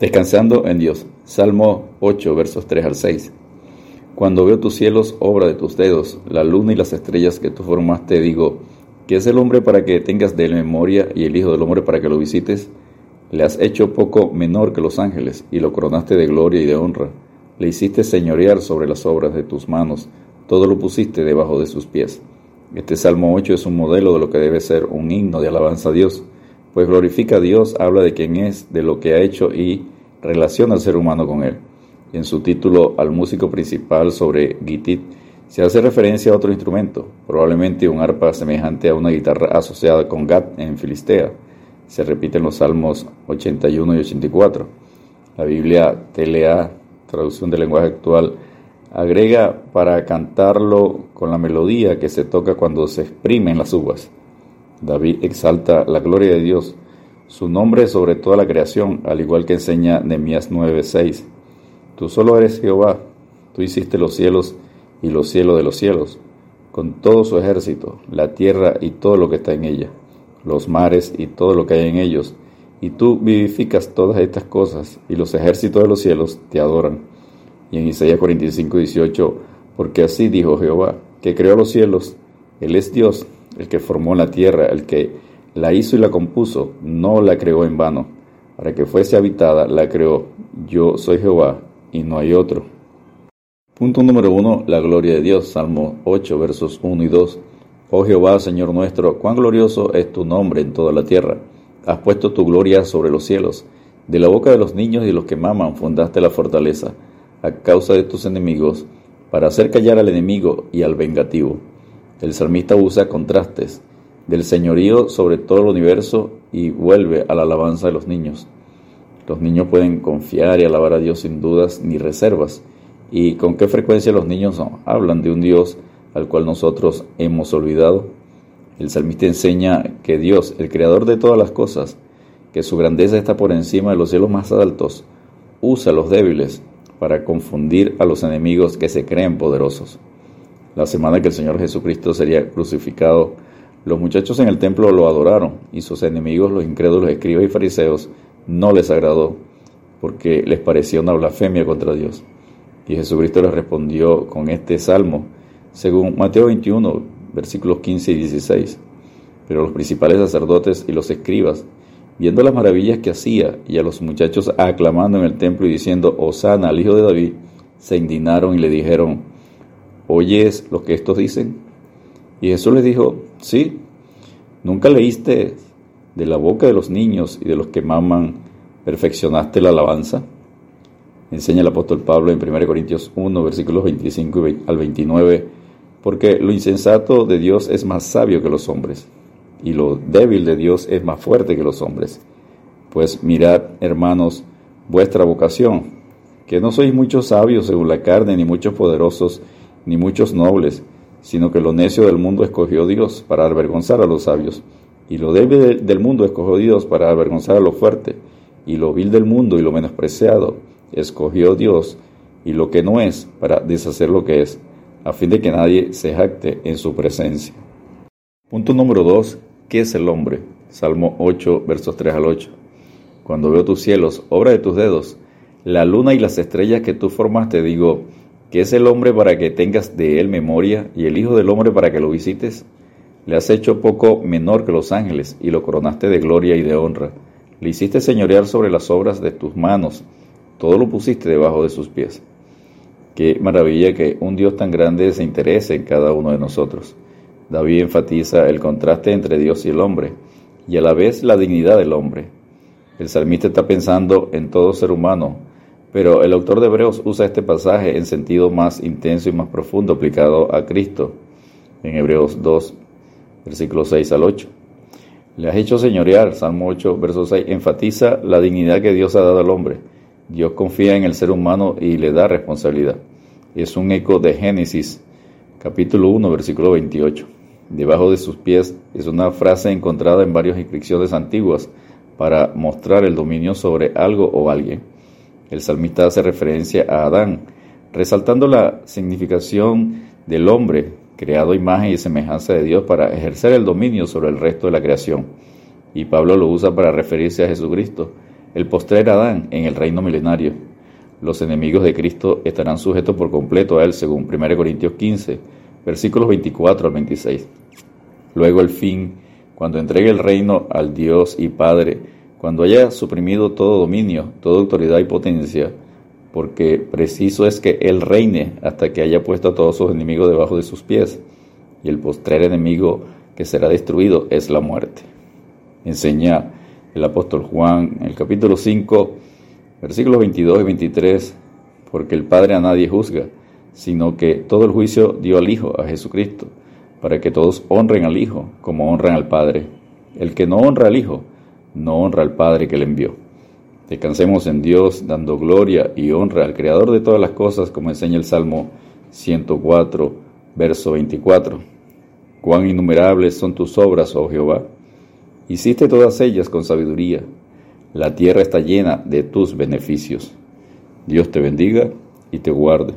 Descansando en Dios. Salmo 8, versos 3 al 6. Cuando veo tus cielos, obra de tus dedos, la luna y las estrellas que tú formaste, digo, ¿qué es el hombre para que tengas de memoria y el Hijo del hombre para que lo visites? Le has hecho poco menor que los ángeles y lo coronaste de gloria y de honra. Le hiciste señorear sobre las obras de tus manos, todo lo pusiste debajo de sus pies. Este Salmo 8 es un modelo de lo que debe ser un himno de alabanza a Dios pues glorifica a Dios, habla de quién es, de lo que ha hecho y relaciona al ser humano con él. En su título al músico principal sobre Gitit se hace referencia a otro instrumento, probablemente un arpa semejante a una guitarra asociada con Gat en Filistea. Se repite en los Salmos 81 y 84. La Biblia TLA, traducción del lenguaje actual, agrega para cantarlo con la melodía que se toca cuando se exprimen las uvas. David exalta la gloria de Dios, su nombre sobre toda la creación, al igual que enseña Nehemías 9:6. Tú solo eres Jehová, tú hiciste los cielos y los cielos de los cielos, con todo su ejército, la tierra y todo lo que está en ella, los mares y todo lo que hay en ellos, y tú vivificas todas estas cosas, y los ejércitos de los cielos te adoran. Y en Isaías 45:18, porque así dijo Jehová, que creó los cielos, Él es Dios, el que formó la tierra, el que la hizo y la compuso, no la creó en vano. Para que fuese habitada, la creó. Yo soy Jehová y no hay otro. Punto número la gloria de Dios. Salmo 8, versos 1 y 2. Oh Jehová, Señor nuestro, cuán glorioso es tu nombre en toda la tierra. Has puesto tu gloria sobre los cielos. De la boca de los niños y de los que maman fundaste la fortaleza, a causa de tus enemigos, para hacer callar al enemigo y al vengativo. El salmista usa contrastes del señorío sobre todo el universo y vuelve a la alabanza de los niños. Los niños pueden confiar y alabar a Dios sin dudas ni reservas. ¿Y con qué frecuencia los niños hablan de un Dios al cual nosotros hemos olvidado? El salmista enseña que Dios, el creador de todas las cosas, que su grandeza está por encima de los cielos más altos, usa a los débiles para confundir a los enemigos que se creen poderosos la semana que el Señor Jesucristo sería crucificado, los muchachos en el templo lo adoraron y sus enemigos, los incrédulos escribas y fariseos, no les agradó porque les parecía una blasfemia contra Dios. Y Jesucristo les respondió con este salmo, según Mateo 21, versículos 15 y 16. Pero los principales sacerdotes y los escribas, viendo las maravillas que hacía y a los muchachos aclamando en el templo y diciendo, Osana al hijo de David, se indignaron y le dijeron, ¿oyes lo que estos dicen? Y Jesús les dijo, sí, ¿nunca leíste de la boca de los niños y de los que maman, perfeccionaste la alabanza? Enseña el apóstol Pablo en 1 Corintios 1, versículos 25 al 29, porque lo insensato de Dios es más sabio que los hombres, y lo débil de Dios es más fuerte que los hombres. Pues mirad, hermanos, vuestra vocación, que no sois muchos sabios según la carne, ni muchos poderosos, ni muchos nobles, sino que lo necio del mundo escogió Dios para avergonzar a los sabios, y lo débil del mundo escogió Dios para avergonzar a lo fuerte, y lo vil del mundo y lo menospreciado escogió Dios, y lo que no es para deshacer lo que es, a fin de que nadie se jacte en su presencia. Punto número 2. ¿Qué es el hombre? Salmo 8, versos 3 al 8. Cuando veo tus cielos, obra de tus dedos, la luna y las estrellas que tú formaste, digo, que es el hombre para que tengas de él memoria y el Hijo del hombre para que lo visites. Le has hecho poco menor que los ángeles y lo coronaste de gloria y de honra. Le hiciste señorear sobre las obras de tus manos, todo lo pusiste debajo de sus pies. Qué maravilla que un Dios tan grande se interese en cada uno de nosotros. David enfatiza el contraste entre Dios y el hombre, y a la vez la dignidad del hombre. El salmista está pensando en todo ser humano, pero el autor de Hebreos usa este pasaje en sentido más intenso y más profundo aplicado a Cristo, en Hebreos 2, versículos 6 al 8. Le has hecho señorear, Salmo 8, verso 6, enfatiza la dignidad que Dios ha dado al hombre. Dios confía en el ser humano y le da responsabilidad. Es un eco de Génesis, capítulo 1, versículo 28. Debajo de sus pies es una frase encontrada en varias inscripciones antiguas para mostrar el dominio sobre algo o alguien. El salmista hace referencia a Adán, resaltando la significación del hombre, creado imagen y semejanza de Dios para ejercer el dominio sobre el resto de la creación. Y Pablo lo usa para referirse a Jesucristo, el postrer Adán en el reino milenario. Los enemigos de Cristo estarán sujetos por completo a él, según 1 Corintios 15, versículos 24 al 26. Luego el fin, cuando entregue el reino al Dios y Padre, cuando haya suprimido todo dominio, toda autoridad y potencia, porque preciso es que Él reine hasta que haya puesto a todos sus enemigos debajo de sus pies, y el postrer enemigo que será destruido es la muerte. Enseña el apóstol Juan en el capítulo 5, versículos 22 y 23, porque el Padre a nadie juzga, sino que todo el juicio dio al Hijo, a Jesucristo, para que todos honren al Hijo como honran al Padre. El que no honra al Hijo, no honra al Padre que le envió. Descansemos en Dios, dando gloria y honra al Creador de todas las cosas, como enseña el Salmo 104, verso 24. Cuán innumerables son tus obras, oh Jehová. Hiciste todas ellas con sabiduría. La tierra está llena de tus beneficios. Dios te bendiga y te guarde.